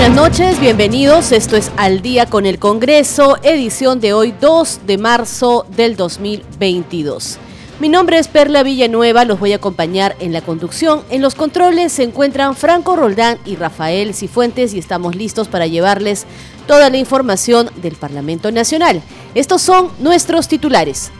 Buenas noches, bienvenidos. Esto es Al día con el Congreso, edición de hoy 2 de marzo del 2022. Mi nombre es Perla Villanueva, los voy a acompañar en la conducción. En los controles se encuentran Franco Roldán y Rafael Cifuentes y estamos listos para llevarles toda la información del Parlamento Nacional. Estos son nuestros titulares.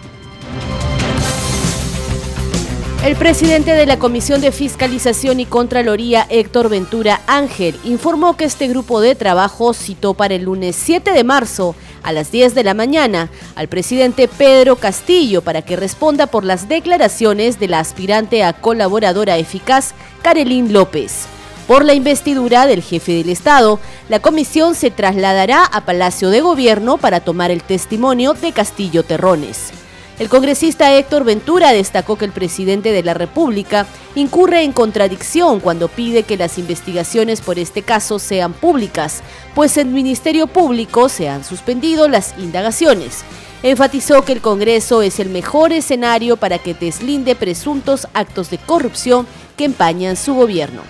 El presidente de la Comisión de Fiscalización y Contraloría, Héctor Ventura Ángel, informó que este grupo de trabajo citó para el lunes 7 de marzo a las 10 de la mañana al presidente Pedro Castillo para que responda por las declaraciones de la aspirante a colaboradora eficaz, Carolín López. Por la investidura del jefe del Estado, la comisión se trasladará a Palacio de Gobierno para tomar el testimonio de Castillo Terrones. El congresista Héctor Ventura destacó que el presidente de la República incurre en contradicción cuando pide que las investigaciones por este caso sean públicas, pues en Ministerio Público se han suspendido las indagaciones. Enfatizó que el Congreso es el mejor escenario para que deslinde presuntos actos de corrupción que empañan su gobierno.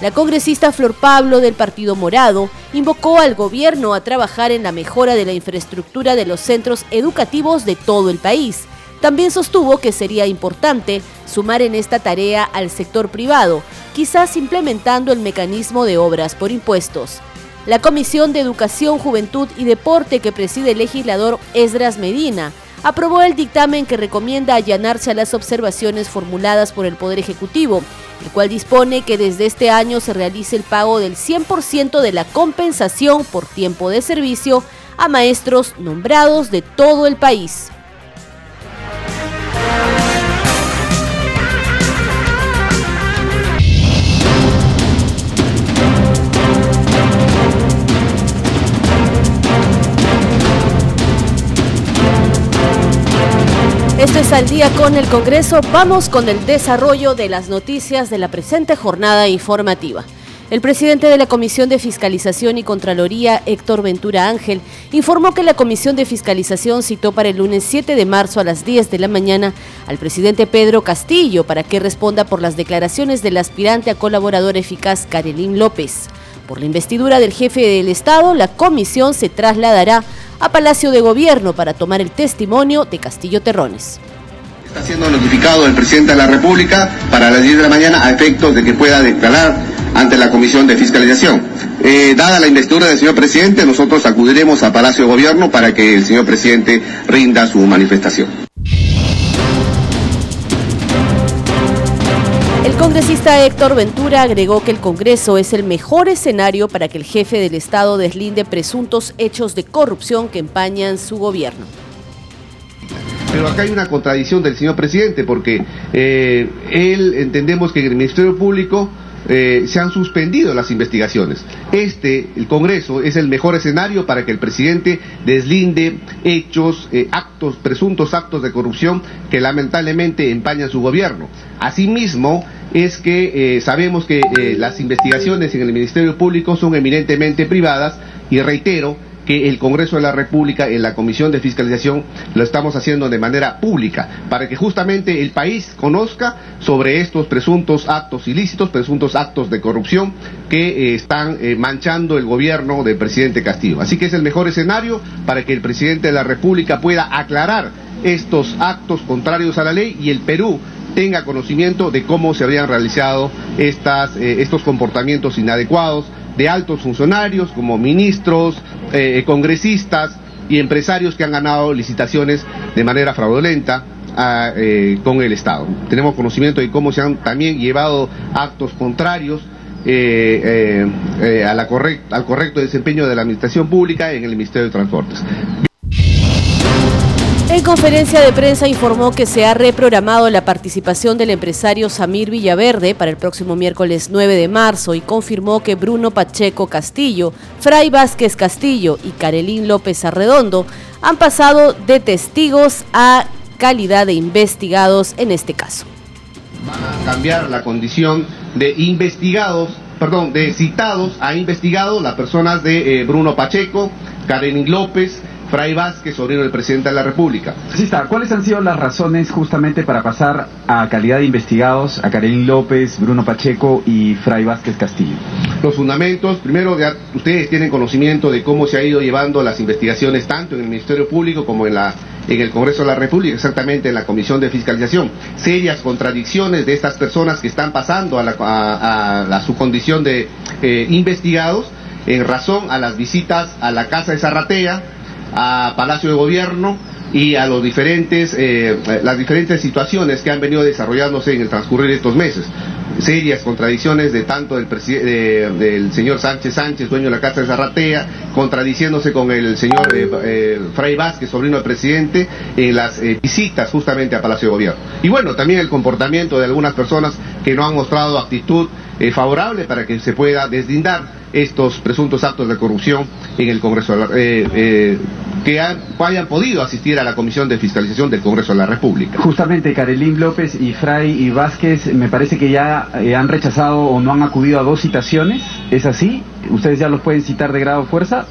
La congresista Flor Pablo del Partido Morado invocó al gobierno a trabajar en la mejora de la infraestructura de los centros educativos de todo el país, también sostuvo que sería importante sumar en esta tarea al sector privado, quizás implementando el mecanismo de obras por impuestos. La Comisión de Educación, Juventud y Deporte que preside el legislador Esdras Medina aprobó el dictamen que recomienda allanarse a las observaciones formuladas por el Poder Ejecutivo, el cual dispone que desde este año se realice el pago del 100% de la compensación por tiempo de servicio a maestros nombrados de todo el país. Esto es al día con el Congreso. Vamos con el desarrollo de las noticias de la presente jornada informativa. El presidente de la Comisión de Fiscalización y Contraloría, Héctor Ventura Ángel, informó que la Comisión de Fiscalización citó para el lunes 7 de marzo a las 10 de la mañana al presidente Pedro Castillo para que responda por las declaraciones del aspirante a colaborador eficaz Karelín López. Por la investidura del jefe del Estado, la comisión se trasladará a Palacio de Gobierno para tomar el testimonio de Castillo Terrones. Está siendo notificado el presidente de la República para las 10 de la mañana a efectos de que pueda declarar ante la Comisión de Fiscalización. Eh, dada la investidura del señor presidente, nosotros acudiremos a Palacio de Gobierno para que el señor presidente rinda su manifestación. El congresista Héctor Ventura agregó que el Congreso es el mejor escenario para que el jefe del Estado deslinde presuntos hechos de corrupción que empañan su gobierno. Pero acá hay una contradicción del señor presidente, porque eh, él entendemos que el Ministerio Público eh, se han suspendido las investigaciones. Este, el Congreso, es el mejor escenario para que el presidente deslinde hechos, eh, actos, presuntos actos de corrupción que lamentablemente empañan su gobierno. Asimismo, es que eh, sabemos que las investigaciones en el Ministerio Público son eminentemente privadas y reitero, que el Congreso de la República en la Comisión de Fiscalización lo estamos haciendo de manera pública, para que justamente el país conozca sobre estos presuntos actos ilícitos, presuntos actos de corrupción que eh, están eh, manchando el gobierno del presidente Castillo. Así que es el mejor escenario para que el presidente de la República pueda aclarar estos actos contrarios a la ley y el Perú tenga conocimiento de cómo se habían realizado estas, eh, estos comportamientos inadecuados de altos funcionarios como ministros, eh, congresistas y empresarios que han ganado licitaciones de manera fraudulenta ah, eh, con el Estado. Tenemos conocimiento de cómo se han también llevado actos contrarios eh, a la al correcto desempeño de la administración pública en el Ministerio de Transportes. En conferencia de prensa informó que se ha reprogramado la participación del empresario Samir Villaverde para el próximo miércoles 9 de marzo y confirmó que Bruno Pacheco Castillo, Fray Vázquez Castillo y Carelín López Arredondo han pasado de testigos a calidad de investigados en este caso. Van a cambiar la condición de investigados, perdón, de citados a investigados las personas de eh, Bruno Pacheco, Carelín López, Fray Vázquez, sobrino del presidente de la República. Sí está. ¿Cuáles han sido las razones justamente para pasar a calidad de investigados a Karenín López, Bruno Pacheco y Fray Vázquez Castillo? Los fundamentos, primero, ya ustedes tienen conocimiento de cómo se ha ido llevando las investigaciones tanto en el Ministerio Público como en la en el Congreso de la República, exactamente en la Comisión de Fiscalización. Serias contradicciones de estas personas que están pasando a, la, a, su condición de eh, investigados en razón a las visitas a la Casa de Zarratea, a Palacio de Gobierno y a los diferentes, eh, las diferentes situaciones que han venido desarrollándose en el transcurrir de estos meses. Serias contradicciones de tanto del, del señor Sánchez Sánchez, dueño de la Casa de Zarratea, contradiciéndose con el señor eh, eh, Fray Vázquez, sobrino del presidente, en las visitas justamente a Palacio de Gobierno. Y bueno, también el comportamiento de algunas personas que no han mostrado actitud favorable para que se pueda deslindar estos presuntos actos de corrupción en el Congreso eh, eh, que hayan podido asistir a la Comisión de Fiscalización del Congreso de la República. Justamente Carelín López y Fray y Vázquez me parece que ya eh, han rechazado o no han acudido a dos citaciones, ¿es así? ¿Ustedes ya los pueden citar de grado fuerza?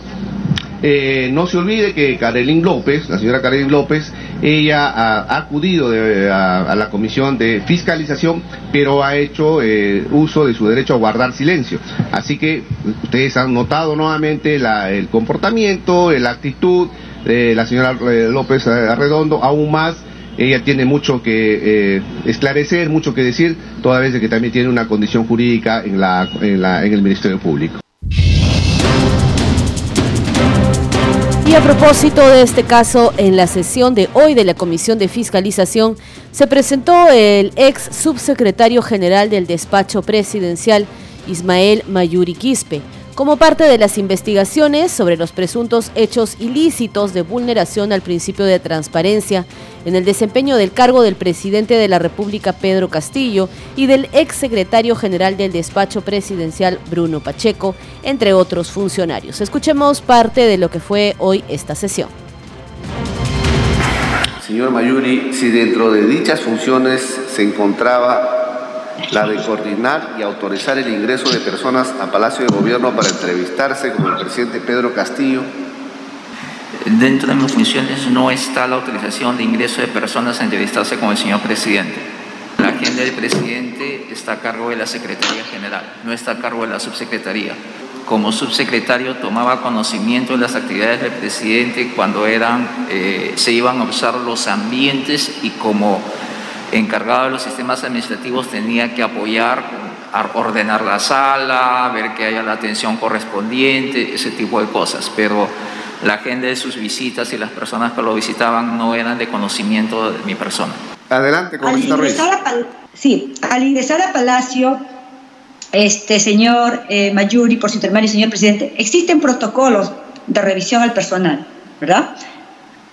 Eh, no se olvide que Carolín López, la señora Carolín López, ella ha, acudido a, la comisión de fiscalización, pero ha hecho eh, uso de su derecho a guardar silencio. Así que ustedes han notado nuevamente el comportamiento, la actitud de la señora eh, López Arredondo, aún más ella tiene mucho que esclarecer, mucho que decir, toda vez que también tiene una condición jurídica en el Ministerio Público. A propósito de este caso, en la sesión de hoy de la Comisión de Fiscalización se presentó el ex subsecretario general del despacho presidencial, Ismael Mayuri Quispe, como parte de las investigaciones sobre los presuntos hechos ilícitos de vulneración al principio de transparencia en el desempeño del cargo del presidente de la República Pedro Castillo y del ex secretario general del despacho presidencial Bruno Pacheco, entre otros funcionarios. Escuchemos parte de lo que fue hoy esta sesión. Señor Mayuri, si dentro de dichas funciones se encontraba la de coordinar y autorizar el ingreso de personas a Palacio de Gobierno para entrevistarse con el presidente Pedro Castillo. Dentro de mis funciones no está la autorización de ingreso de personas a entrevistarse con el señor presidente. La agenda del presidente está a cargo de la Secretaría General, no está a cargo de la subsecretaría. Como subsecretario tomaba conocimiento de las actividades del presidente cuando eran, eh, se iban a usar los ambientes y como encargado de los sistemas administrativos tenía que apoyar, ordenar la sala, ver que haya la atención correspondiente, ese tipo de cosas. Pero la agenda de sus visitas y las personas que lo visitaban no eran de conocimiento de mi persona. Adelante, al ingresar Sí, al ingresar a Palacio, este señor eh, Mayuri, por su intermedio, señor presidente, existen protocolos de revisión al personal, ¿verdad?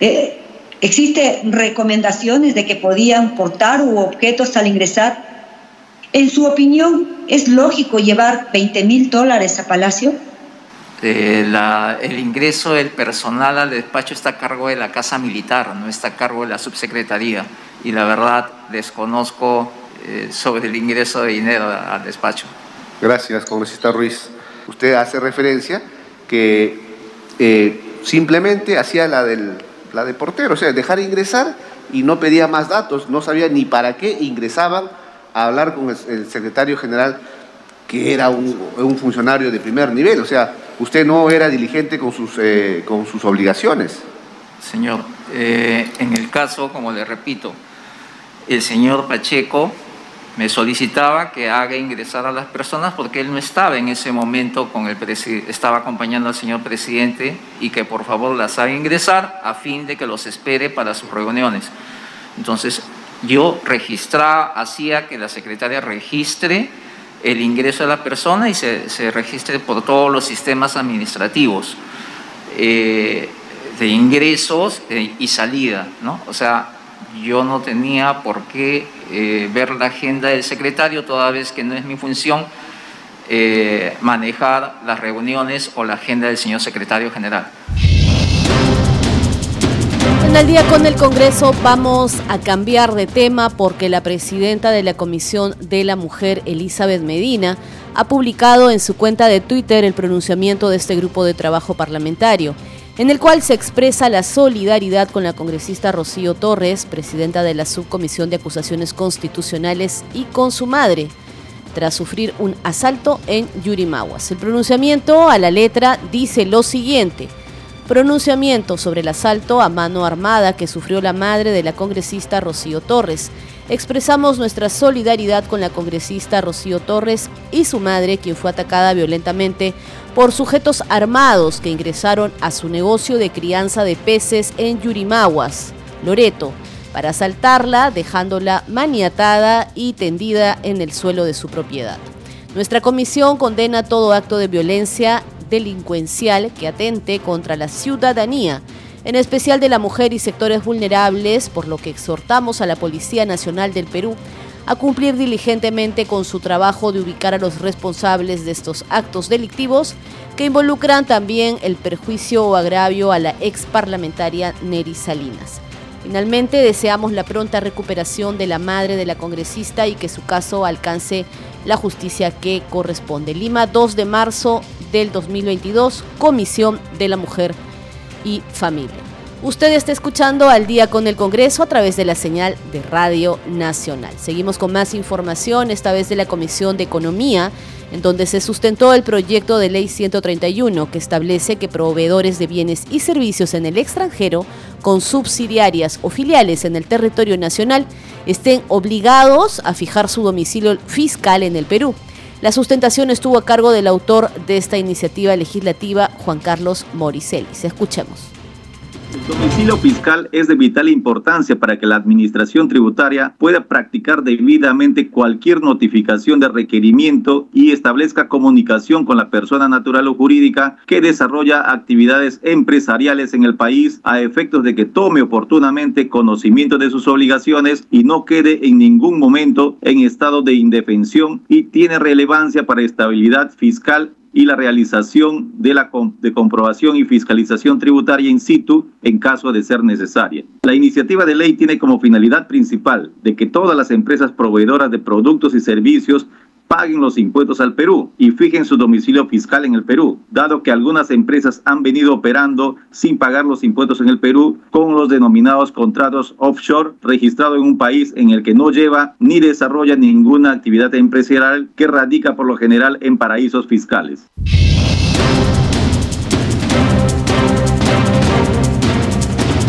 Eh, Existen recomendaciones de que podían portar u objetos al ingresar. En su opinión, ¿es lógico llevar 20 mil dólares a Palacio? Eh, el ingreso del personal al despacho está a cargo de la Casa Militar, no está a cargo de la subsecretaría. Y la verdad, desconozco eh, sobre el ingreso de dinero al despacho. Gracias, congresista Ruiz. Usted hace referencia que eh, simplemente hacía la del la de portero, o sea, dejar ingresar y no pedía más datos, no sabía ni para qué ingresaban a hablar con el, secretario general, que era un, funcionario de primer nivel, o sea, usted no era diligente con sus, eh, con sus obligaciones. Señor, eh, en el caso, como le repito, el señor Pacheco me solicitaba que haga ingresar a las personas porque él no estaba en ese momento con el estaba acompañando al señor presidente y que por favor las haga ingresar a fin de que los espere para sus reuniones. Entonces, yo registraba, hacía que la secretaria registre el ingreso de la persona y se, registre por todos los sistemas administrativos. Eh, este, ingresos eh, y salida, ¿no? O sea, yo no tenía por qué eh, ver la agenda del secretario, toda vez que no es mi función manejar las reuniones o la agenda del señor secretario general. En el día con el Congreso vamos a cambiar de tema porque la presidenta de la Comisión de la Mujer, Elizabeth Medina, ha publicado en su cuenta de Twitter el pronunciamiento de este grupo de trabajo parlamentario, en el cual se expresa la solidaridad con la congresista Rocío Torres, presidenta de la Subcomisión de Acusaciones Constitucionales, y con su madre, tras sufrir un asalto en Yurimaguas. El pronunciamiento a la letra dice lo siguiente. Pronunciamiento sobre el asalto a mano armada que sufrió la madre de la congresista Rocío Torres. Expresamos nuestra solidaridad con la congresista Rocío Torres y su madre, quien fue atacada violentamente por sujetos armados que ingresaron a su negocio de crianza de peces en Yurimaguas, Loreto, para asaltarla, dejándola maniatada y tendida en el suelo de su propiedad. Nuestra comisión condena todo acto de violencia delincuencial que atente contra la ciudadanía, en especial de la mujer y sectores vulnerables, por lo que exhortamos a la Policía Nacional del Perú a cumplir diligentemente con su trabajo de ubicar a los responsables de estos actos delictivos que involucran también el perjuicio o agravio a la ex parlamentaria Neri Salinas. Finalmente, deseamos la pronta recuperación de la madre de la congresista y que su caso alcance la justicia que corresponde. Lima, 2 de marzo del 2022, Comisión de la Mujer y Familia. Usted está escuchando al día con el Congreso a través de la señal de Radio Nacional. Seguimos con más información, esta vez de la Comisión de Economía, en donde se sustentó el proyecto de ley 131 que establece que proveedores de bienes y servicios en el extranjero con subsidiarias o filiales en el territorio nacional estén obligados a fijar su domicilio fiscal en el Perú. La sustentación estuvo a cargo del autor de esta iniciativa legislativa, Juan Carlos Moricelis. Escuchemos. El domicilio fiscal es de vital importancia para que la Administración Tributaria pueda practicar debidamente cualquier notificación de requerimiento y establezca comunicación con la persona natural o jurídica que desarrolla actividades empresariales en el país a efectos de que tome oportunamente conocimiento de sus obligaciones y no quede en ningún momento en estado de indefensión y tiene relevancia para estabilidad fiscal y la realización de la de comprobación y fiscalización tributaria in situ en caso de ser necesaria. La iniciativa de ley tiene como finalidad principal de que todas las empresas proveedoras de productos y servicios paguen los impuestos al Perú y fijen su domicilio fiscal en el Perú, dado que algunas empresas han venido operando sin pagar los impuestos en el Perú con los denominados contratos offshore registrados en un país en el que no lleva ni desarrolla ninguna actividad empresarial que radica por lo general en paraísos fiscales.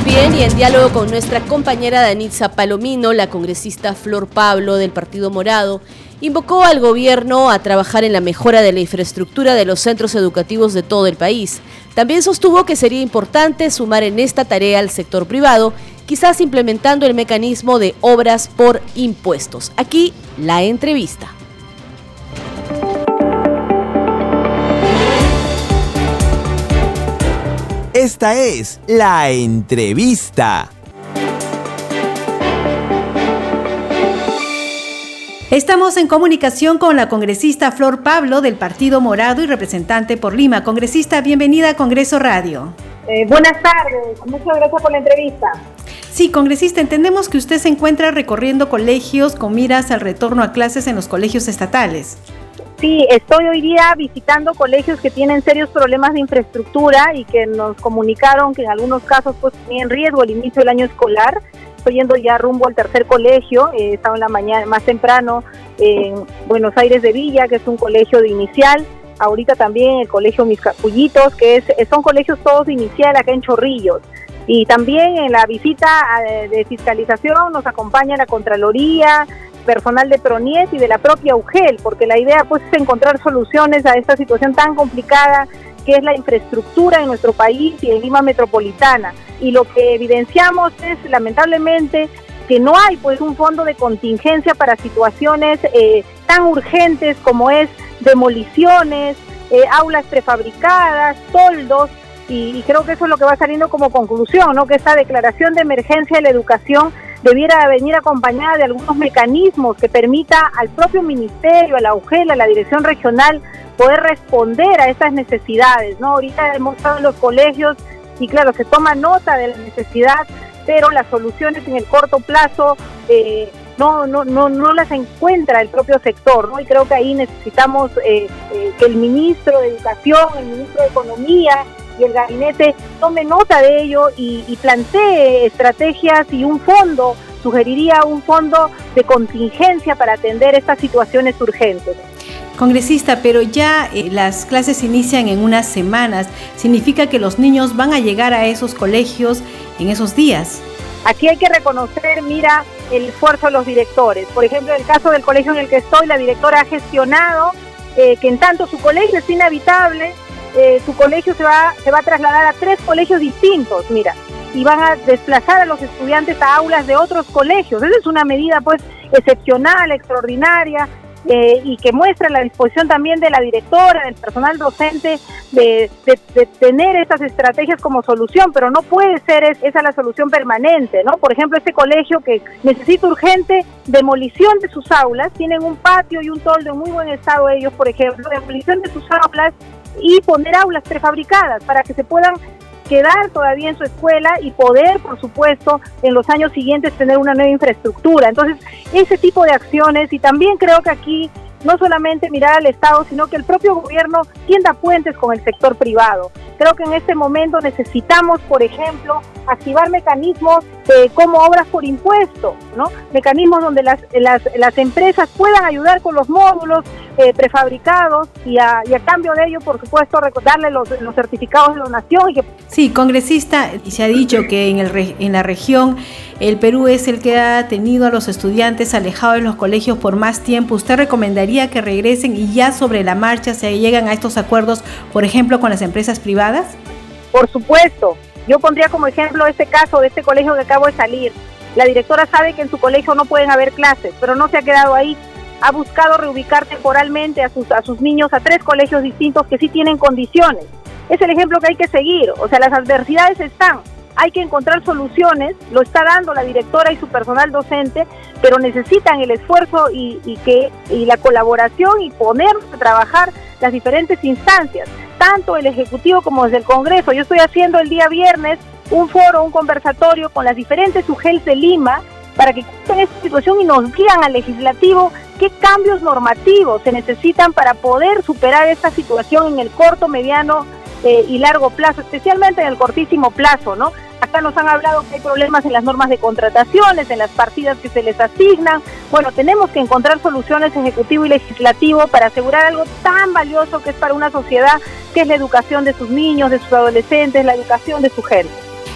Bien, y en diálogo con nuestra compañera Danitza Palomino, la congresista Flor Pablo del Partido Morado, invocó al gobierno a trabajar en la mejora de la infraestructura de los centros educativos de todo el país. También sostuvo que sería importante sumar en esta tarea al sector privado, quizás implementando el mecanismo de obras por impuestos. Aquí la entrevista. Esta es la entrevista. Estamos en comunicación con la congresista Flor Pablo del Partido Morado y representante por Lima. Congresista, bienvenida a Congreso Radio. Eh, buenas tardes, muchas gracias por la entrevista. Sí, congresista, entendemos que usted se encuentra recorriendo colegios con miras al retorno a clases en los colegios estatales. Sí, estoy hoy día visitando colegios que tienen serios problemas de infraestructura y que nos comunicaron que en algunos casos pues en riesgo el inicio del año escolar estoy yendo ya rumbo al tercer colegio, eh, estaba en la mañana más temprano en Buenos Aires de Villa, que es un colegio de inicial, ahorita también el colegio Mis Capullitos, que es, son colegios todos de inicial acá en Chorrillos. Y también en la visita eh, de fiscalización nos acompaña la Contraloría, personal de Proniet y de la propia UGEL, porque la idea pues es encontrar soluciones a esta situación tan complicada que es la infraestructura en nuestro país y en Lima metropolitana. Y lo que evidenciamos es lamentablemente que no hay pues un fondo de contingencia para situaciones eh, tan urgentes como es demoliciones, eh, aulas prefabricadas, toldos y, creo que eso es lo que va saliendo como conclusión, ¿no? que esta declaración de emergencia de la educación debiera venir acompañada de algunos mecanismos que permita al propio ministerio, a la UGEL, a la dirección regional, poder responder a esas necesidades. ¿no? Ahorita hemos estado en los colegios y claro, se toma nota de la necesidad, pero las soluciones en el corto plazo eh, no, no, no, no las encuentra el propio sector, ¿no? Y creo que ahí necesitamos eh, eh, que el ministro de Educación, el ministro de Economía y el gabinete tome nota de ello y, y plantee estrategias y un fondo, sugeriría un fondo de contingencia para atender estas situaciones urgentes. Congresista, pero ya eh, las clases inician en unas semanas. ¿Significa que los niños van a llegar a esos colegios en esos días? Aquí hay que reconocer, mira, el esfuerzo de los directores. Por ejemplo, en el caso del colegio en el que estoy, la directora ha gestionado eh, que en tanto su colegio es inhabitable, eh, su colegio se va, se va a trasladar a tres colegios distintos, mira, y van a desplazar a los estudiantes a aulas de otros colegios. Esa es una medida pues excepcional, extraordinaria, eh, y que muestra la disposición también de la directora, del personal docente, de, tener esas estrategias como solución, pero no puede ser esa la solución permanente, ¿no? Por ejemplo, este colegio que necesita urgente demolición de sus aulas, tienen un patio y un toldo en muy buen estado ellos, por ejemplo, demolición de sus aulas y poner aulas prefabricadas para que se puedan quedar todavía en su escuela y poder, por supuesto, en los años siguientes tener una nueva infraestructura. Entonces, ese tipo de acciones, y también creo que aquí no solamente mirar al Estado, sino que el propio gobierno tienda puentes con el sector privado. Creo que en este momento necesitamos, por ejemplo, activar mecanismos como obras por impuesto, ¿no? Mecanismos donde las, las, las empresas puedan ayudar con los módulos eh, prefabricados y a, y a, cambio de ello, por supuesto, darle los, los certificados de donación. Y que... Sí, congresista, se ha dicho que en, el, en la región el Perú es el que ha tenido a los estudiantes alejados de los colegios por más tiempo. ¿Usted recomendaría que regresen y ya sobre la marcha se llegan a estos acuerdos, por ejemplo, con las empresas privadas? Por supuesto, yo pondría como ejemplo este caso de este colegio que acabo de salir. La directora sabe que en su colegio no pueden haber clases, pero no se ha quedado ahí. Ha buscado reubicar temporalmente a sus, a sus niños a tres colegios distintos que sí tienen condiciones. Es el ejemplo que hay que seguir. O sea, las adversidades están. Hay que encontrar soluciones, lo está dando la directora y su personal docente, pero necesitan el esfuerzo y, que, y la colaboración y ponerse a trabajar las diferentes instancias tanto el Ejecutivo como desde el Congreso. Yo estoy haciendo el día viernes un foro, un conversatorio con las diferentes UGELs de Lima para que en esta situación y nos guían al legislativo qué cambios normativos se necesitan para poder superar esta situación en el corto, mediano eh, y largo plazo, especialmente en el cortísimo plazo, ¿no? Acá nos han hablado que hay problemas en las normas de contrataciones, en las partidas que se les asignan. Bueno, tenemos que encontrar soluciones ejecutivo y legislativo para asegurar algo tan valioso que es para una sociedad, que es la educación de sus niños, de sus adolescentes, la educación de su gente.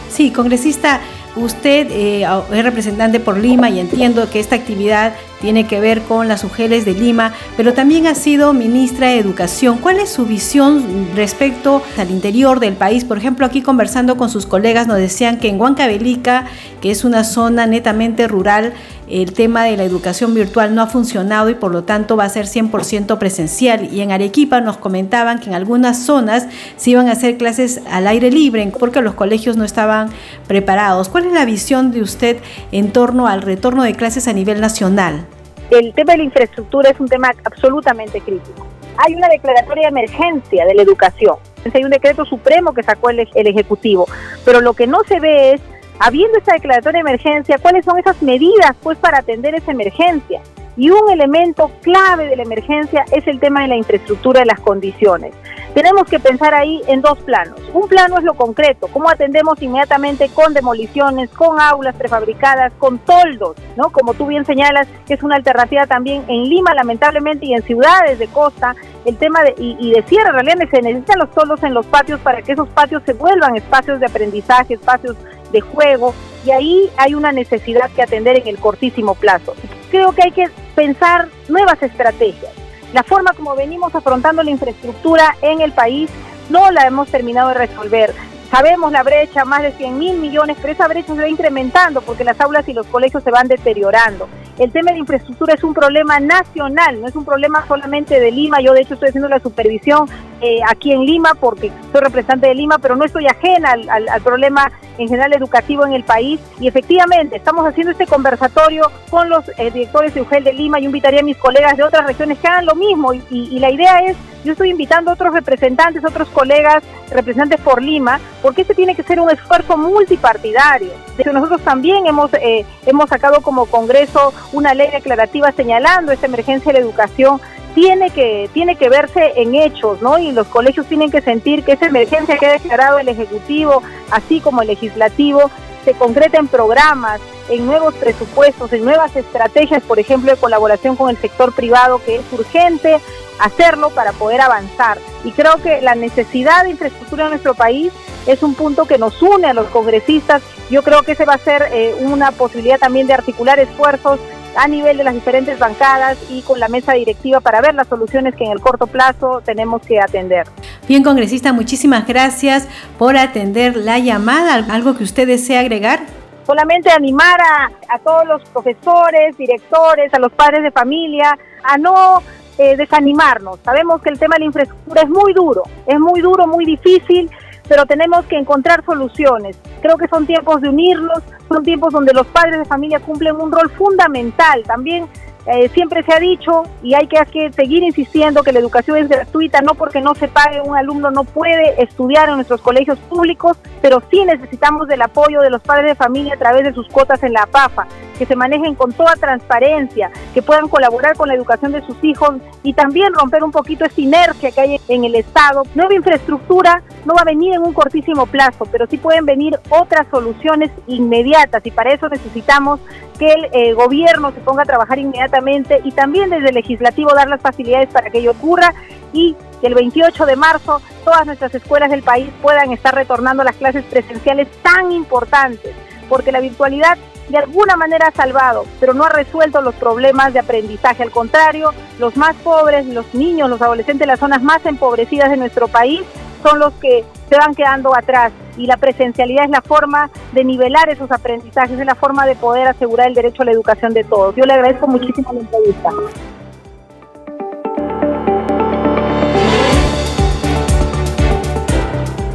Sí, congresista, usted eh, es representante por Lima y entiendo que esta actividad tiene que ver con las UGELES de Lima, pero también ha sido ministra de Educación. ¿Cuál es su visión respecto al interior del país? Por ejemplo, aquí conversando con sus colegas nos decían que en Huancavelica, que es una zona netamente rural, el tema de la educación virtual no ha funcionado y por lo tanto va a ser 100% presencial. Y en Arequipa nos comentaban que en algunas zonas se iban a hacer clases al aire libre porque los colegios no estaban preparados. ¿Cuál es la visión de usted en torno al retorno de clases a nivel nacional? el tema de la infraestructura es un tema absolutamente crítico. Hay una declaratoria de emergencia de la educación. Hay un decreto supremo que sacó el, el Ejecutivo. Pero lo que no se ve es, habiendo esa declaratoria de emergencia, cuáles son esas medidas pues para atender esa emergencia. Y un elemento clave de la emergencia es el tema de la infraestructura de las condiciones. Tenemos que pensar ahí en dos planos. Un plano es lo concreto, cómo atendemos inmediatamente con demoliciones, con aulas prefabricadas, con toldos, ¿no? Como tú bien señalas, que es una alternativa también en Lima, lamentablemente, y en ciudades de costa, el tema de, y, y de cierre, en realidad se necesitan los toldos en los patios para que esos patios se vuelvan espacios de aprendizaje, espacios de juego, y ahí hay una necesidad que atender en el cortísimo plazo. Creo que hay que pensar nuevas estrategias. La forma como venimos afrontando la infraestructura en el país no la hemos terminado de resolver. Sabemos la brecha, más de 100 mil millones, pero esa brecha se va incrementando porque las aulas y los colegios se van deteriorando. el tema de infraestructura es un problema nacional, no es un problema solamente de Lima. Yo de hecho estoy haciendo la supervisión eh, aquí en Lima porque soy representante de Lima, pero no estoy ajena al, al, problema en general educativo en el país. Y efectivamente estamos haciendo este conversatorio con los eh, directores de UGEL de Lima. y invitaría a mis colegas de otras regiones que hagan lo mismo. Y, la idea es, yo estoy invitando a otros representantes, otros colegas, representantes por Lima, porque este tiene que ser un esfuerzo multipartidario. Nosotros también hemos, eh, hemos sacado como Congreso una ley declarativa señalando esta emergencia de la educación tiene que, tiene que verse en hechos, ¿no? Y los colegios tienen que sentir que esa emergencia que ha declarado el Ejecutivo, así como el Legislativo, se concreta en programas, en nuevos presupuestos, en nuevas estrategias, por ejemplo, de colaboración con el sector privado, que es urgente hacerlo para poder avanzar. Y creo que la necesidad de infraestructura en nuestro país es un punto que nos une a los congresistas. Yo creo que ese va a ser eh, una posibilidad también de articular esfuerzos a nivel de las diferentes bancadas y con la mesa directiva para ver las soluciones que en el corto plazo tenemos que atender. Bien, congresista, muchísimas gracias por atender la llamada. ¿Algo que usted desea agregar? Solamente animar a, a todos los profesores, directores, a los padres de familia a no eh, desanimarnos. Sabemos que el tema de la infraestructura es muy duro, es muy duro, muy difícil, pero tenemos que encontrar soluciones. Creo que son tiempos de unirnos, son tiempos donde los padres de familia cumplen un rol fundamental. También eh, siempre se ha dicho y hay que, seguir insistiendo que la educación es gratuita, no porque no se pague, un alumno no puede estudiar en nuestros colegios públicos, pero sí necesitamos del apoyo de los padres de familia a través de sus cuotas en la PAFA, que se manejen con toda transparencia, que puedan colaborar con la educación de sus hijos y también romper un poquito esa inercia que hay en el Estado. Nueva infraestructura no va a venir en un cortísimo plazo, pero sí pueden venir otras soluciones inmediatas y para eso necesitamos que el eh, gobierno se ponga a trabajar inmediatamente y también desde el legislativo dar las facilidades para que ello ocurra y que el 28 de marzo todas nuestras escuelas del país puedan estar retornando a las clases presenciales tan importantes, porque la virtualidad de alguna manera ha salvado, pero no ha resuelto los problemas de aprendizaje. Al contrario, los más pobres, los niños, los adolescentes las zonas más empobrecidas de nuestro país son los que se van quedando atrás y la presencialidad es la forma de nivelar esos aprendizajes, es la forma de poder asegurar el derecho a la educación de todos. Yo le agradezco muchísimo la entrevista.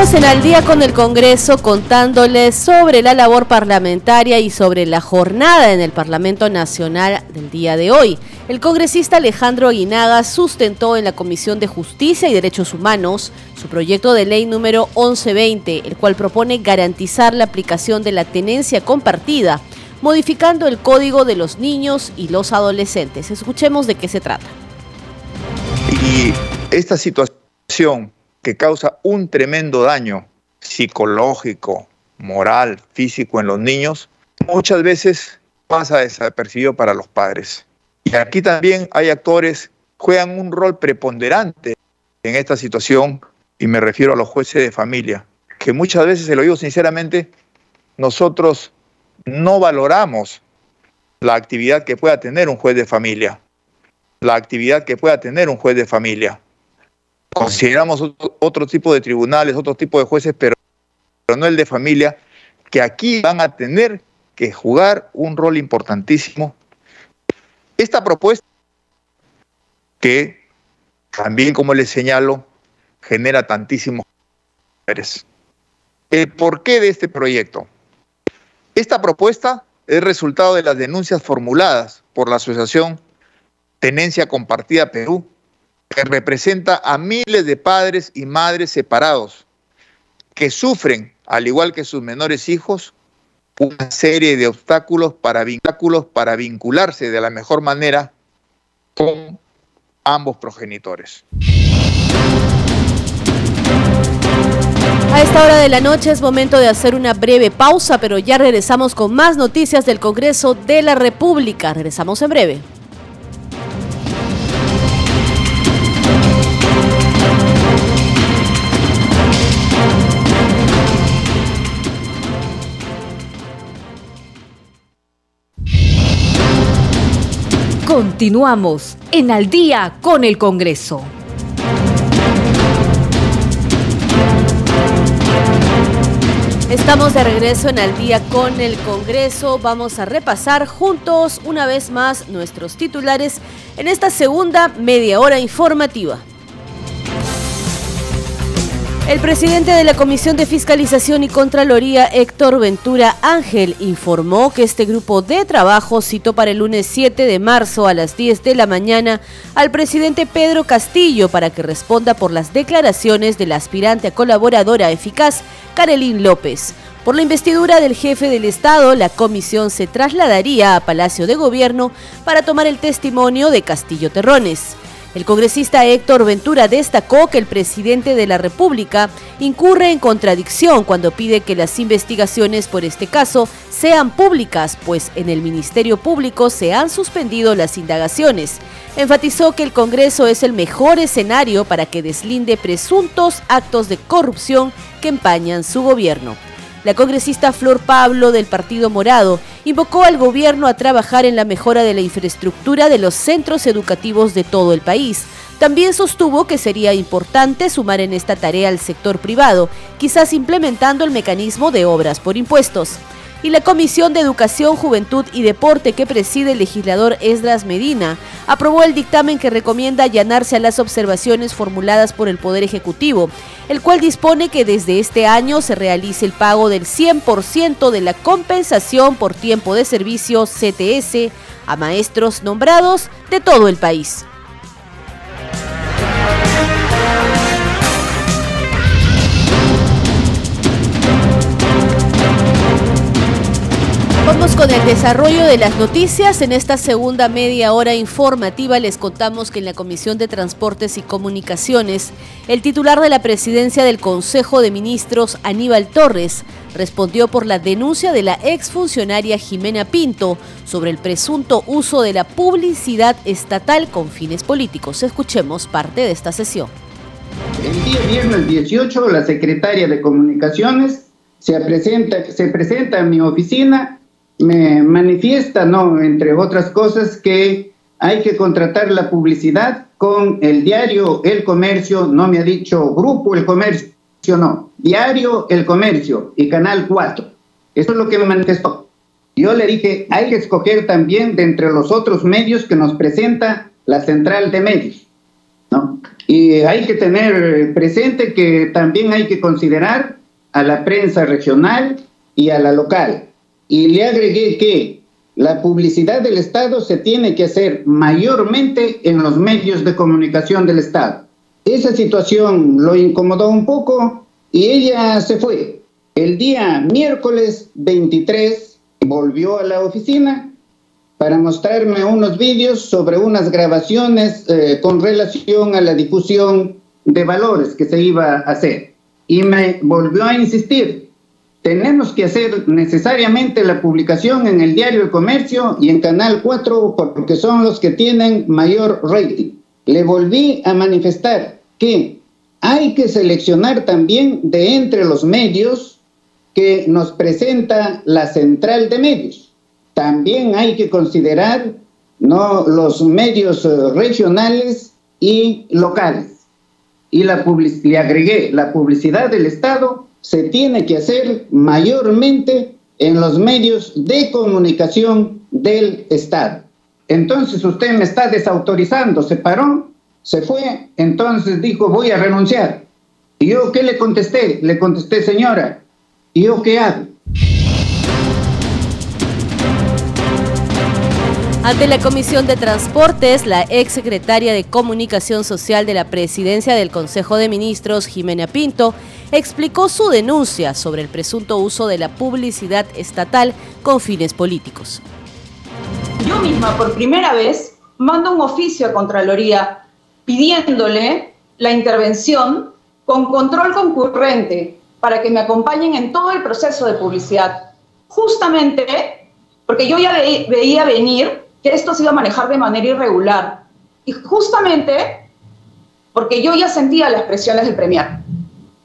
En Al día con el Congreso contándoles sobre la labor parlamentaria y sobre la jornada en el Parlamento Nacional del día de hoy. El congresista Alejandro Aguinaga sustentó en la Comisión de Justicia y Derechos Humanos su proyecto de ley número 1120, el cual propone garantizar la aplicación de la tenencia compartida, modificando el Código de los Niños y los Adolescentes. Escuchemos de qué se trata. Y esta situación que causa un tremendo daño psicológico, moral, físico en los niños, muchas veces pasa desapercibido para los padres. Y aquí también hay actores juegan un rol preponderante en esta situación, y me refiero a los jueces de familia, que muchas veces, se lo digo sinceramente, nosotros no valoramos la actividad que pueda tener un juez de familia, la actividad que pueda tener un juez de familia consideramos otro, tipo de tribunales, otro tipo de jueces, pero, pero no el de familia, que aquí van a tener que jugar un rol importantísimo. Esta propuesta, que también, como les señalo, genera tantísimos ¿El porqué de este proyecto? Esta propuesta es resultado de las denuncias formuladas por la Asociación Tenencia Compartida Perú que representa a miles de padres y madres separados que sufren, al igual que sus menores hijos, una serie de obstáculos para, para vincularse de la mejor manera con ambos progenitores. A esta hora de la noche es momento de hacer una breve pausa, pero ya regresamos con más noticias del Congreso de la República. Regresamos en breve. Continuamos en Al día con el Congreso. Estamos de regreso en Al día con el Congreso. Vamos a repasar juntos una vez más nuestros titulares en esta segunda media hora informativa. El presidente de la Comisión de Fiscalización y Contraloría, Héctor Ventura Ángel, informó que este grupo de trabajo citó para el lunes 7 de marzo a las 10 de la mañana al presidente Pedro Castillo para que responda por las declaraciones de la aspirante a colaboradora eficaz, Karelín López. Por la investidura del jefe del Estado, la comisión se trasladaría a Palacio de Gobierno para tomar el testimonio de Castillo Terrones. El congresista Héctor Ventura destacó que el presidente de la República incurre en contradicción cuando pide que las investigaciones por este caso sean públicas, pues en el Ministerio Público se han suspendido las indagaciones. Enfatizó que el Congreso es el mejor escenario para que deslinde presuntos actos de corrupción que empañan su gobierno. La congresista Flor Pablo del Partido Morado invocó al gobierno a trabajar en la mejora de la infraestructura de los centros educativos de todo el país. También sostuvo que sería importante sumar en esta tarea al sector privado, quizás implementando el mecanismo de obras por impuestos y la Comisión de Educación, Juventud y Deporte que preside el legislador Esdras Medina aprobó el dictamen que recomienda allanarse a las observaciones formuladas por el Poder Ejecutivo, el cual dispone que desde este año se realice el pago del 100% de la compensación por tiempo de servicio CTS a maestros nombrados de todo el país. Vamos con el desarrollo de las noticias. En esta segunda media hora informativa les contamos que en la Comisión de Transportes y Comunicaciones, el titular de la presidencia del Consejo de Ministros, Aníbal Torres, respondió por la denuncia de la exfuncionaria Jimena Pinto sobre el presunto uso de la publicidad estatal con fines políticos. Escuchemos parte de esta sesión. El día viernes 18, la secretaria de Comunicaciones se presenta, se presenta en mi oficina me manifiesta, ¿no? Entre otras cosas, que hay que contratar la publicidad con el diario El Comercio, no me ha dicho Grupo El Comercio, no, Diario El Comercio y Canal 4. Eso es lo que me manifestó. Yo le dije, hay que escoger también de entre los otros medios que nos presenta la central de medios, ¿no? Y hay que tener presente que también hay que considerar a la prensa regional y a la local y le agregué que la publicidad del Estado se tiene que hacer mayormente en los medios de comunicación del Estado. Esa situación lo incomodó un poco y ella se fue. El día miércoles 23 volvió a la oficina para mostrarme unos vídeos sobre unas grabaciones eh, con relación a la difusión de valores que se iba a hacer. Y me volvió a insistir, tenemos que hacer necesariamente la publicación en el diario El Comercio y en Canal 4 porque son los que tienen mayor rating. Le volví a manifestar que hay que seleccionar también de entre los medios que nos presenta la central de medios. También hay que considerar ¿no? los medios eh, regionales y locales. Y la le agregué la publicidad del Estado se tiene que hacer mayormente en los medios de comunicación del Estado. Entonces usted me está desautorizando, se paró, se fue, entonces dijo voy a renunciar. ¿Y yo qué le contesté? Le contesté, señora, ¿y yo qué hago? Ante la Comisión de Transportes, la ex secretaria de Comunicación Social de la Presidencia del Consejo de Ministros, Jimena Pinto, explicó su denuncia sobre el presunto uso de la publicidad estatal con fines políticos. Yo misma, por primera vez, mando un oficio a Contraloría pidiéndole la intervención con control concurrente para que me acompañen en todo el proceso de publicidad. Justamente porque yo ya veía venir que esto se iba a manejar de manera irregular. Y justamente porque yo ya sentía las presiones del Premier.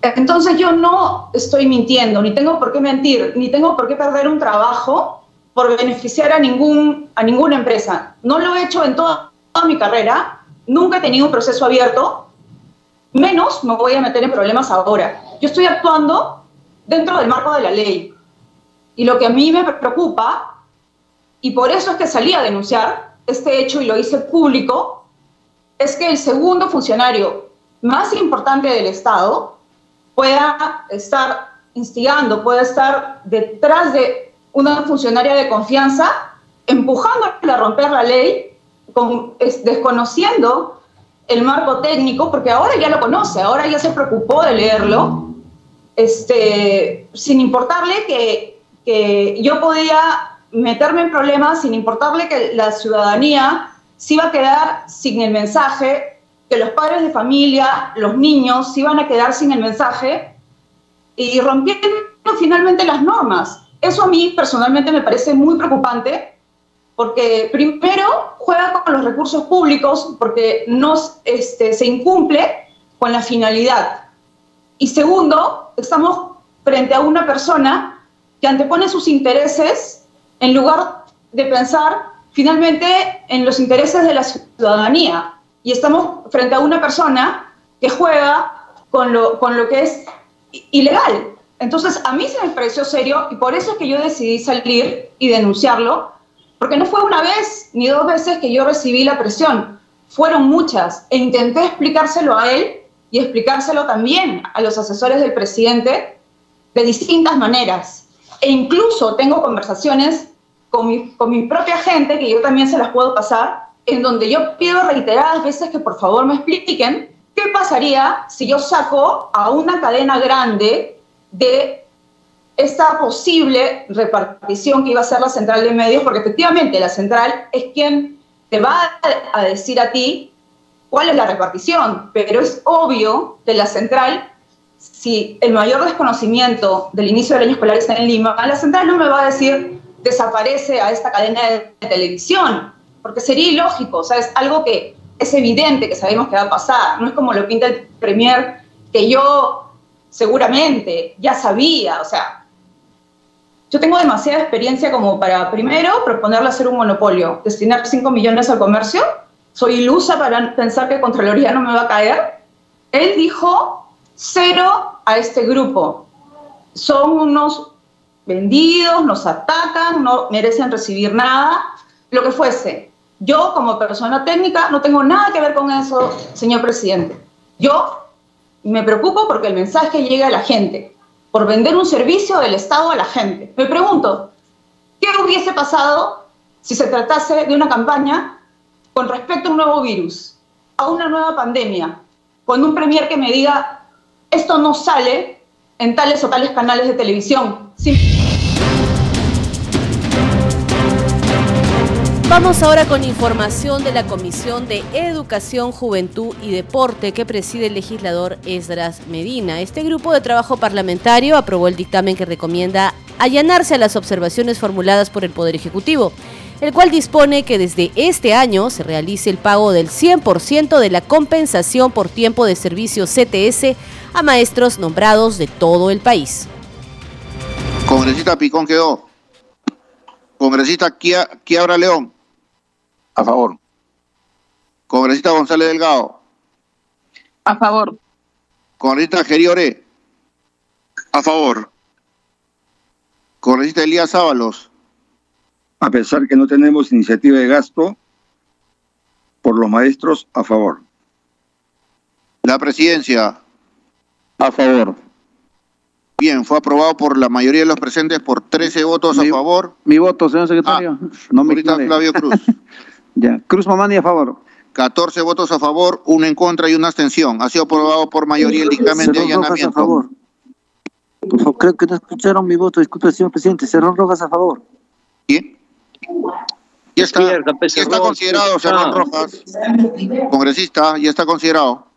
Entonces yo no estoy mintiendo, ni tengo por qué mentir, ni tengo por qué perder un trabajo por beneficiar a, ningún, a ninguna empresa. No lo he hecho en toda, toda mi carrera, nunca he tenido un proceso abierto, menos me voy a meter en problemas ahora. Yo estoy actuando dentro del marco de la ley. Y lo que a mí me preocupa, y por eso es que salí a denunciar este hecho y lo hice público, es que el segundo funcionario más importante del Estado pueda estar instigando, pueda estar detrás de una funcionaria de confianza, empujándole a romper la ley, con, desconociendo el marco técnico, porque ahora ya lo conoce, ahora ya se preocupó de leerlo, este, sin importarle que yo podía meterme en problemas, sin importarle que la ciudadanía se iba a quedar sin el mensaje, que los padres de familia, los niños, se iban a quedar sin el mensaje y rompiendo finalmente las normas. Eso a mí personalmente me parece muy preocupante porque primero juega con los recursos públicos porque no este, se incumple con la finalidad. Y segundo, estamos frente a una persona que antepone sus intereses en lugar de pensar finalmente en los intereses de la ciudadanía. Y estamos frente a una persona que juega con lo, con lo que es ilegal. Entonces, a mí se me pareció serio y por eso es que yo decidí salir y denunciarlo, porque no fue una vez ni dos veces que yo recibí la presión, fueron muchas. E intenté explicárselo a él y explicárselo también a los asesores del presidente de distintas maneras. E incluso tengo conversaciones con mi, con mi propia gente, que yo también se las puedo pasar, en donde yo pido reiteradas veces que por favor me expliquen qué pasaría si yo saco a una cadena grande de esta posible repartición que iba a ser la central de medios, porque efectivamente la central es quien te va a decir a ti cuál es la repartición, pero es obvio que la central, si el mayor desconocimiento del inicio del año escolar está en Lima, la central no me va a decir desaparece a esta cadena de televisión, porque sería ilógico, o sea, es algo que es evidente que sabemos que va a pasar, no es como lo pinta el Premier, que yo seguramente ya sabía, o sea, yo tengo demasiada experiencia como para, primero, proponerle hacer un monopolio, destinar 5 millones al comercio. Soy ilusa para pensar que Contraloría no me va a caer. Él dijo cero a este grupo. Son unos vendidos, nos atacan, no merecen recibir nada, lo que fuese. Yo, como persona técnica, no tengo nada que ver con eso, señor presidente. Yo me preocupo porque el mensaje llegue a la gente por vender un servicio del Estado a la gente. Me pregunto, ¿qué hubiese pasado si se tratase de una campaña con respecto a un nuevo virus, a una nueva pandemia, con un premier que me diga, esto no sale en tales o tales canales de televisión? Vamos ahora con información de la Comisión de Educación, Juventud y Deporte que preside el legislador Esdras Medina. Este grupo de trabajo parlamentario aprobó el dictamen que recomienda allanarse a las observaciones formuladas por el Poder Ejecutivo, el cual dispone que desde este año se realice el pago del 100% de la compensación por tiempo de servicio CTS a maestros nombrados de todo el país. Congresista Picón quedó. Congresista Quiabra León. A favor. Congresista González Delgado. A favor. Congresista Geriore. A favor. Congresista Elías Ábalos. A pesar que no tenemos iniciativa de gasto, por los maestros, a favor. La presidencia. A favor. Bien, fue aprobado por la mayoría de los presentes por 13 votos a favor. Mi voto, señor secretario. Ah, no me Flavio Cruz. Ya. Cruz Mamani a favor. 14 votos a favor, uno en contra y una abstención. Ha sido aprobado por mayoría el dictamen de allanamiento. A favor. Por favor, creo que no escucharon mi voto. Disculpe, señor presidente. Cerrón Rojas a favor. ¿Quién? Ya está, ya está considerado Cerrón Rojas. Congresista, ya está considerado.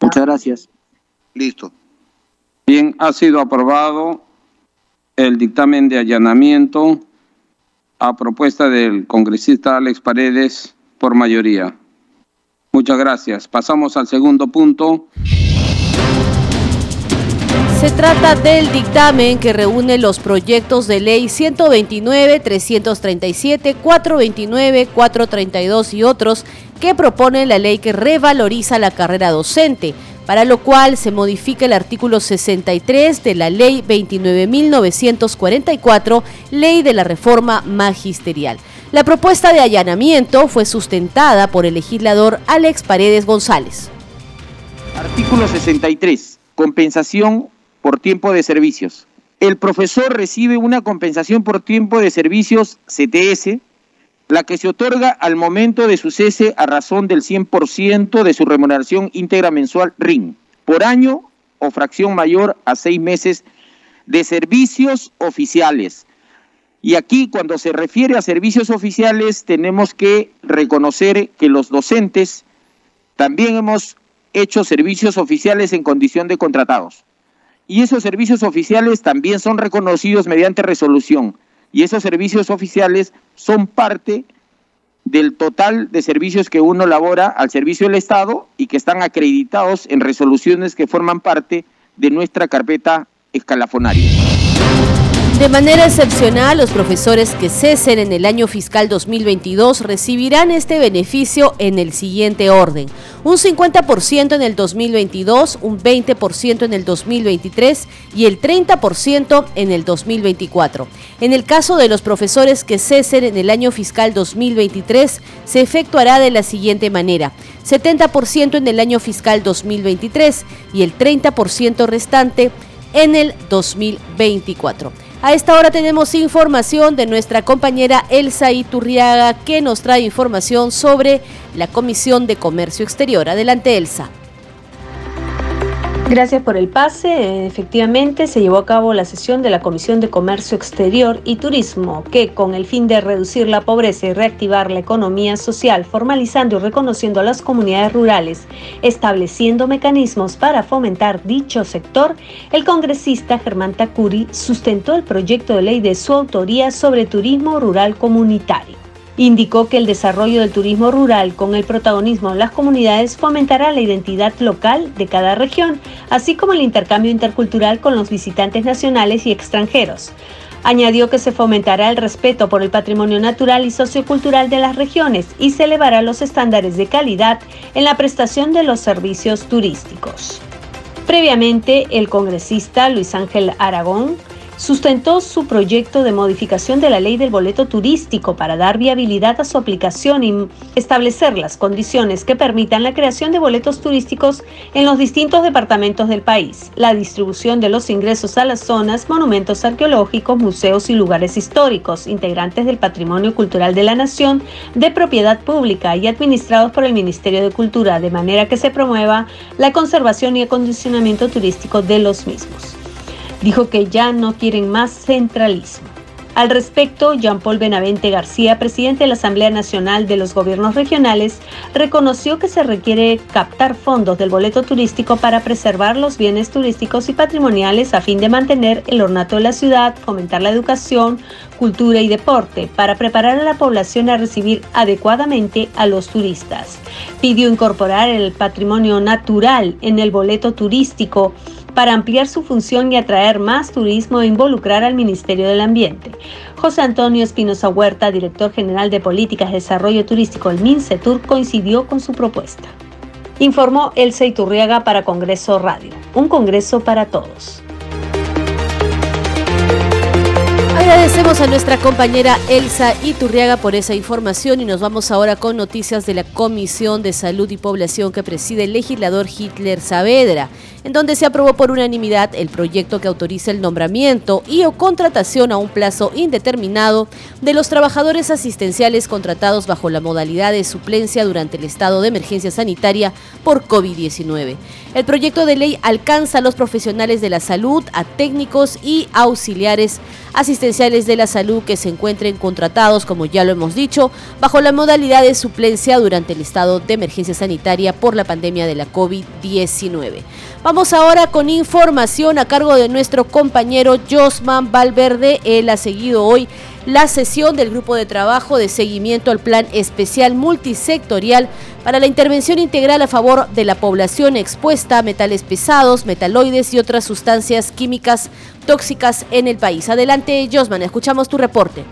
Muchas gracias. Listo. Bien, ha sido aprobado el dictamen de allanamiento a propuesta del congresista Alex Paredes por mayoría. Muchas gracias. Pasamos al segundo punto. Se trata del dictamen que reúne los proyectos de ley 129, 337, 429, 432 y otros que propone la ley que revaloriza la carrera docente, para lo cual se modifica el artículo 63 de la ley 29.944, ley de la reforma magisterial. La propuesta de allanamiento fue sustentada por el legislador Alex Paredes González. Artículo 63. Compensación por tiempo de servicios. El profesor recibe una compensación por tiempo de servicios CTS, la que se otorga al momento de su cese a razón del 100% de su remuneración íntegra mensual RIN, por año o fracción mayor a seis meses de servicios oficiales. Y aquí cuando se refiere a servicios oficiales tenemos que reconocer que los docentes también hemos hecho servicios oficiales en condición de contratados y esos servicios oficiales también son reconocidos mediante resolución y esos servicios oficiales son parte del total de servicios que uno labora al servicio del Estado y que están acreditados en resoluciones que forman parte de nuestra carpeta escalafonaria. De manera excepcional, los profesores que cesen en el año fiscal 2022 recibirán este beneficio en el siguiente orden. Un 50% en el 2022, un 20% en el 2023 y el 30% en el 2024. En el caso de los profesores que cesen en el año fiscal 2023, se efectuará de la siguiente manera. 70% en el año fiscal 2023 y el 30% restante en el 2024. A esta hora tenemos información de nuestra compañera Elsa Iturriaga que nos trae información sobre la Comisión de Comercio Exterior. Adelante, Elsa. Gracias por el pase. Efectivamente, se llevó a cabo la sesión de la Comisión de Comercio Exterior y Turismo, que con el fin de reducir la pobreza y reactivar la economía social, formalizando y reconociendo a las comunidades rurales, estableciendo mecanismos para fomentar dicho sector, el congresista Germán Tacuri sustentó el proyecto de ley de su autoría sobre turismo rural comunitario. Indicó que el desarrollo del turismo rural con el protagonismo de las comunidades fomentará la identidad local de cada región, así como el intercambio intercultural con los visitantes nacionales y extranjeros. Añadió que se fomentará el respeto por el patrimonio natural y sociocultural de las regiones y se elevará los estándares de calidad en la prestación de los servicios turísticos. Previamente, el congresista Luis Ángel Aragón sustentó su proyecto de modificación de la ley del boleto turístico para dar viabilidad a su aplicación y establecer las condiciones que permitan la creación de boletos turísticos en los distintos departamentos del país, la distribución de los ingresos a las zonas, monumentos arqueológicos, museos y lugares históricos, integrantes del patrimonio cultural de la nación, de propiedad pública y administrados por el Ministerio de Cultura, de manera que se promueva la conservación y acondicionamiento turístico de los mismos dijo que ya no quieren más centralismo. Al respecto, Jean-Paul Benavente García, presidente de la Asamblea Nacional de los Gobiernos Regionales, reconoció que se requiere captar fondos del boleto turístico para preservar los bienes turísticos y patrimoniales a fin de mantener el ornato de la ciudad, fomentar la educación, cultura y deporte, para preparar a la población a recibir adecuadamente a los turistas. Pidió incorporar el patrimonio natural en el boleto turístico para ampliar su función y atraer más turismo e involucrar al Ministerio del Ambiente. José Antonio Espinosa Huerta, director general de Políticas de Desarrollo Turístico del MINCETUR, coincidió con su propuesta. Informó Elsa Iturriaga para Congreso Radio, un Congreso para todos. Agradecemos a nuestra compañera Elsa Iturriaga por esa información y nos vamos ahora con noticias de la Comisión de Salud y Población que preside el legislador Hitler Saavedra, en donde se aprobó por unanimidad el proyecto que autoriza el nombramiento y o contratación a un plazo indeterminado de los trabajadores asistenciales contratados bajo la modalidad de suplencia durante el estado de emergencia sanitaria por COVID-19. El proyecto de ley alcanza a los profesionales de la salud, a técnicos y auxiliares asistenciales de la salud que se encuentren contratados, como ya lo hemos dicho, bajo la modalidad de suplencia durante el estado de emergencia sanitaria por la pandemia de la COVID-19. Vamos Vamos ahora con información a cargo de nuestro compañero Josman Valverde. Él ha seguido hoy la sesión del grupo de trabajo de seguimiento al plan especial multisectorial para la intervención integral a favor de la población expuesta a metales pesados, metaloides y otras sustancias químicas tóxicas en el país. Adelante, Josman, escuchamos tu reporte.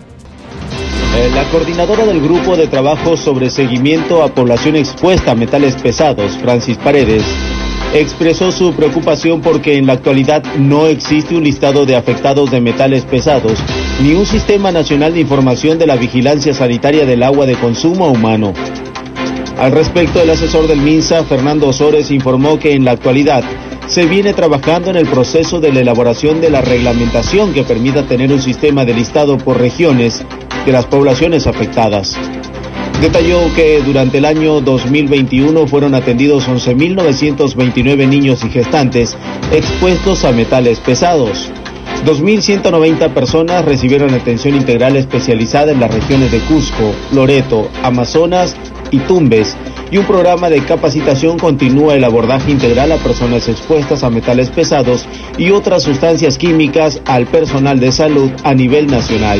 Eh, la coordinadora del grupo de trabajo sobre seguimiento a población expuesta a metales pesados, Francis Paredes, expresó su preocupación porque en la actualidad no existe un listado de afectados de metales pesados ni un sistema nacional de información de la vigilancia sanitaria del agua de consumo humano. Al respecto, el asesor del MINSA, Fernando Osores, informó que en la actualidad se viene trabajando en el proceso de la elaboración de la reglamentación que permita tener un sistema de listado por regiones de las poblaciones afectadas. Detalló que durante el año 2021 fueron atendidos 11.929 niños y gestantes expuestos a metales pesados. 2.190 personas recibieron atención integral especializada en las regiones de Cusco, Loreto, Amazonas y Tumbes, y un programa de capacitación continúa el abordaje integral a personas expuestas a metales pesados y otras sustancias químicas al personal de salud a nivel nacional.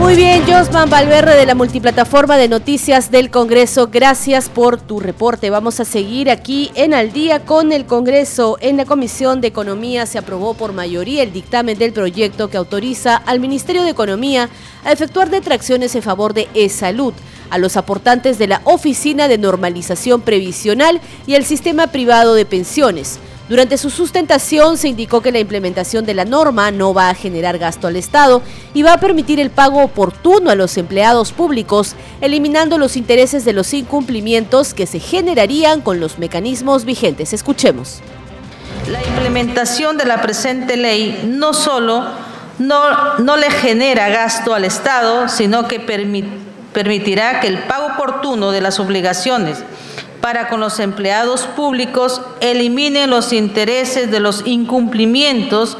Muy bien, Josman Valverde de la multiplataforma de noticias del Congreso, gracias por tu reporte. Vamos a seguir aquí en Al día con el Congreso. En la Comisión de Economía se aprobó por mayoría el dictamen del proyecto que autoriza al Ministerio de Economía a efectuar detracciones en favor de e-salud a los aportantes de la Oficina de Normalización Previsional y el Sistema Privado de Pensiones durante su sustentación se indicó que la implementación de la norma no va a generar gasto al Estado y va a permitir el pago oportuno a los empleados públicos, eliminando los intereses de los incumplimientos que se generarían con los mecanismos vigentes. Escuchemos. La implementación de la presente ley no solo no, no le genera gasto al Estado, sino que permitirá que el pago oportuno de las obligaciones para con los empleados públicos eliminen los intereses de los incumplimientos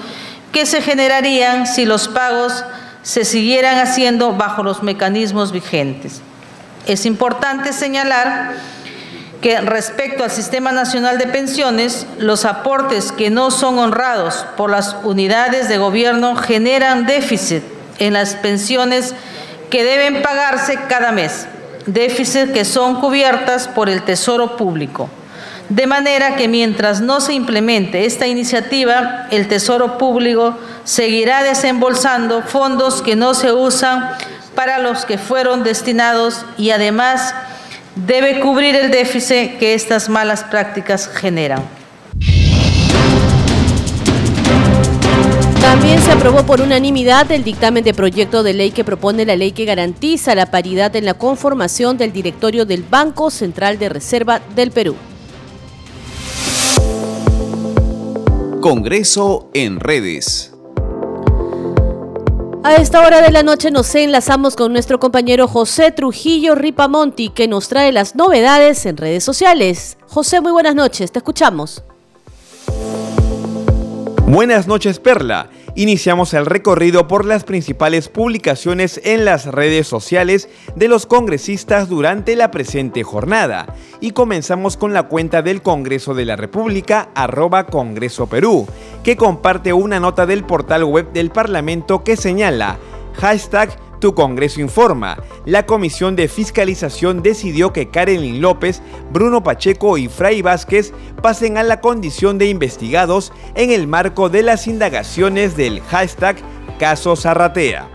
que se generarían si los pagos se siguieran haciendo bajo los mecanismos vigentes. Es importante señalar que respecto al Sistema Nacional de Pensiones, los aportes que no son honrados por las unidades de gobierno generan déficit en las pensiones que deben pagarse cada mes déficits que son cubiertas por el Tesoro Público. De manera que mientras no se implemente esta iniciativa, el Tesoro Público seguirá desembolsando fondos que no se usan para los que fueron destinados y además debe cubrir el déficit que estas malas prácticas generan. También se aprobó por unanimidad el dictamen de proyecto de ley que propone la ley que garantiza la paridad en la conformación del directorio del Banco Central de Reserva del Perú. Congreso en redes. A esta hora de la noche nos enlazamos con nuestro compañero José Trujillo Ripamonti, que nos trae las novedades en redes sociales. José, muy buenas noches, te escuchamos. Buenas noches, Perla. Iniciamos el recorrido por las principales publicaciones en las redes sociales de los congresistas durante la presente jornada. Y comenzamos con la cuenta del Congreso de la República arroba Congreso Perú, que comparte una nota del portal web del Parlamento que señala hashtag tu Congreso informa. La Comisión de Fiscalización decidió que Karen López, Bruno Pacheco y Fray Vázquez pasen a la condición de investigados en el marco de las indagaciones del hashtag Caso Zarratea.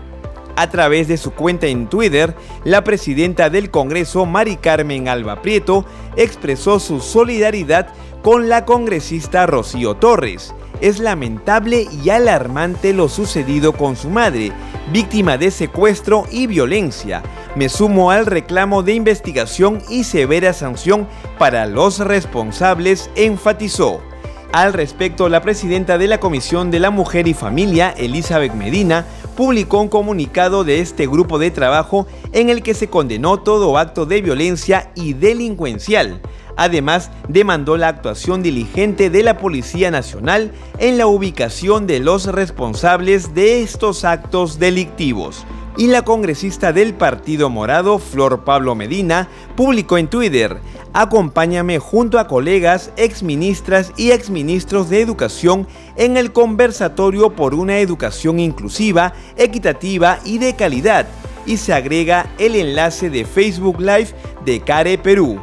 A través de su cuenta en Twitter, la presidenta del Congreso, Mari Carmen Alba Prieto, expresó su solidaridad con la congresista Rocío Torres es lamentable y alarmante lo sucedido con su madre, víctima de secuestro y violencia. Me sumo al reclamo de investigación y severa sanción para los responsables, enfatizó. Al respecto, la presidenta de la Comisión de la Mujer y Familia, Elizabeth Medina, publicó un comunicado de este grupo de trabajo en el que se condenó todo acto de violencia y delincuencial Además, demandó la actuación diligente de la Policía Nacional en la ubicación de los responsables de estos actos delictivos. y la congresista del Partido Morado, Flor Pablo Medina, publicó en Twitter, Acompáñame junto a colegas, exministras y exministros de educación en el conversatorio por una educación inclusiva, equitativa y de calidad. Y se agrega el enlace de Facebook Live de CARE Perú.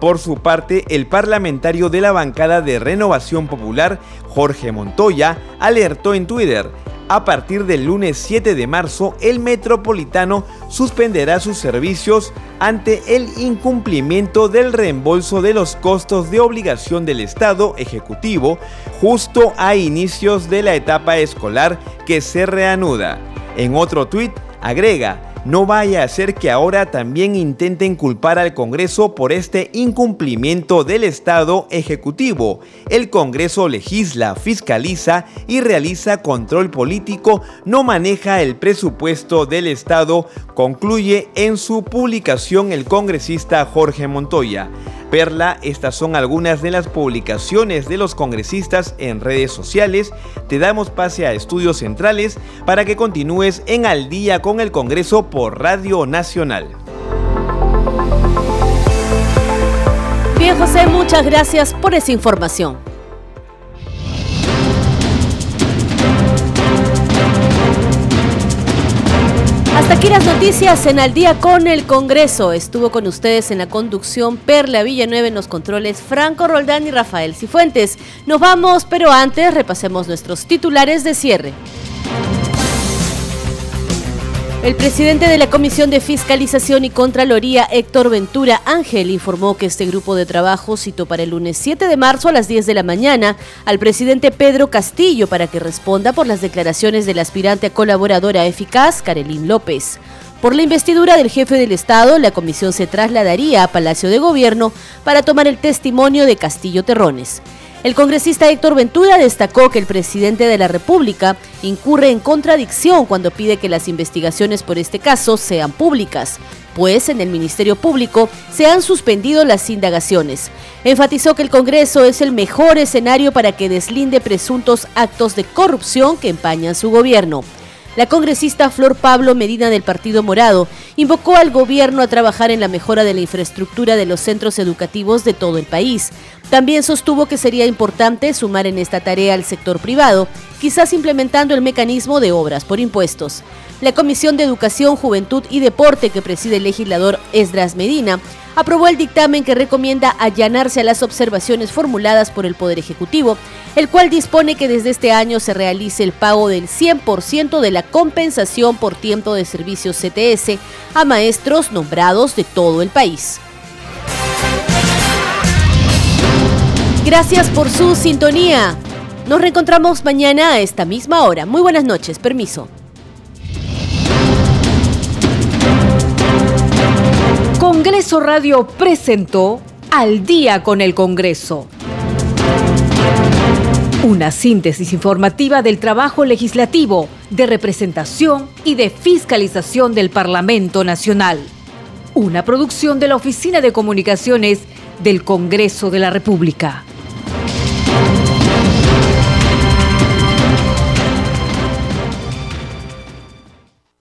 Por su parte, el parlamentario de la bancada de Renovación Popular, Jorge Montoya, alertó en Twitter, a partir del lunes 7 de marzo, el metropolitano suspenderá sus servicios ante el incumplimiento del reembolso de los costos de obligación del Estado Ejecutivo justo a inicios de la etapa escolar que se reanuda. En otro tuit, agrega, no vaya a ser que ahora también intenten culpar al Congreso por este incumplimiento del Estado Ejecutivo. El Congreso legisla, fiscaliza y realiza control político, no maneja el presupuesto del Estado, concluye en su publicación el congresista Jorge Montoya. Perla, estas son algunas de las publicaciones de los congresistas en redes sociales. Te damos pase a Estudios Centrales para que continúes en Al día con el Congreso por Radio Nacional. Bien, José, muchas gracias por esa información. Las noticias en Al día con el Congreso. Estuvo con ustedes en la conducción Perla Villanueva en los controles Franco Roldán y Rafael Cifuentes. Nos vamos, pero antes repasemos nuestros titulares de cierre. El presidente de la Comisión de Fiscalización y Contraloría, Héctor Ventura Ángel, informó que este grupo de trabajo citó para el lunes 7 de marzo a las 10 de la mañana al presidente Pedro Castillo para que responda por las declaraciones del aspirante a colaboradora eficaz, Karelín López. Por la investidura del jefe del Estado, la comisión se trasladaría a Palacio de Gobierno para tomar el testimonio de Castillo Terrones. El congresista Héctor Ventura destacó que el presidente de la República incurre en contradicción cuando pide que las investigaciones por este caso sean públicas, pues en el Ministerio Público se han suspendido las indagaciones. Enfatizó que el Congreso es el mejor escenario para que deslinde presuntos actos de corrupción que empañan su gobierno. La congresista Flor Pablo Medina del Partido Morado invocó al gobierno a trabajar en la mejora de la infraestructura de los centros educativos de todo el país. También sostuvo que sería importante sumar en esta tarea al sector privado, quizás implementando el mecanismo de obras por impuestos. La Comisión de Educación, Juventud y Deporte que preside el legislador Esdras Medina aprobó el dictamen que recomienda allanarse a las observaciones formuladas por el Poder Ejecutivo, el cual dispone que desde este año se realice el pago del 100% de la compensación por tiempo de servicios CTS a maestros nombrados de todo el país. Gracias por su sintonía. Nos reencontramos mañana a esta misma hora. Muy buenas noches, permiso. Congreso Radio presentó Al día con el Congreso. Una síntesis informativa del trabajo legislativo, de representación y de fiscalización del Parlamento Nacional. Una producción de la Oficina de Comunicaciones del Congreso de la República. Thank you.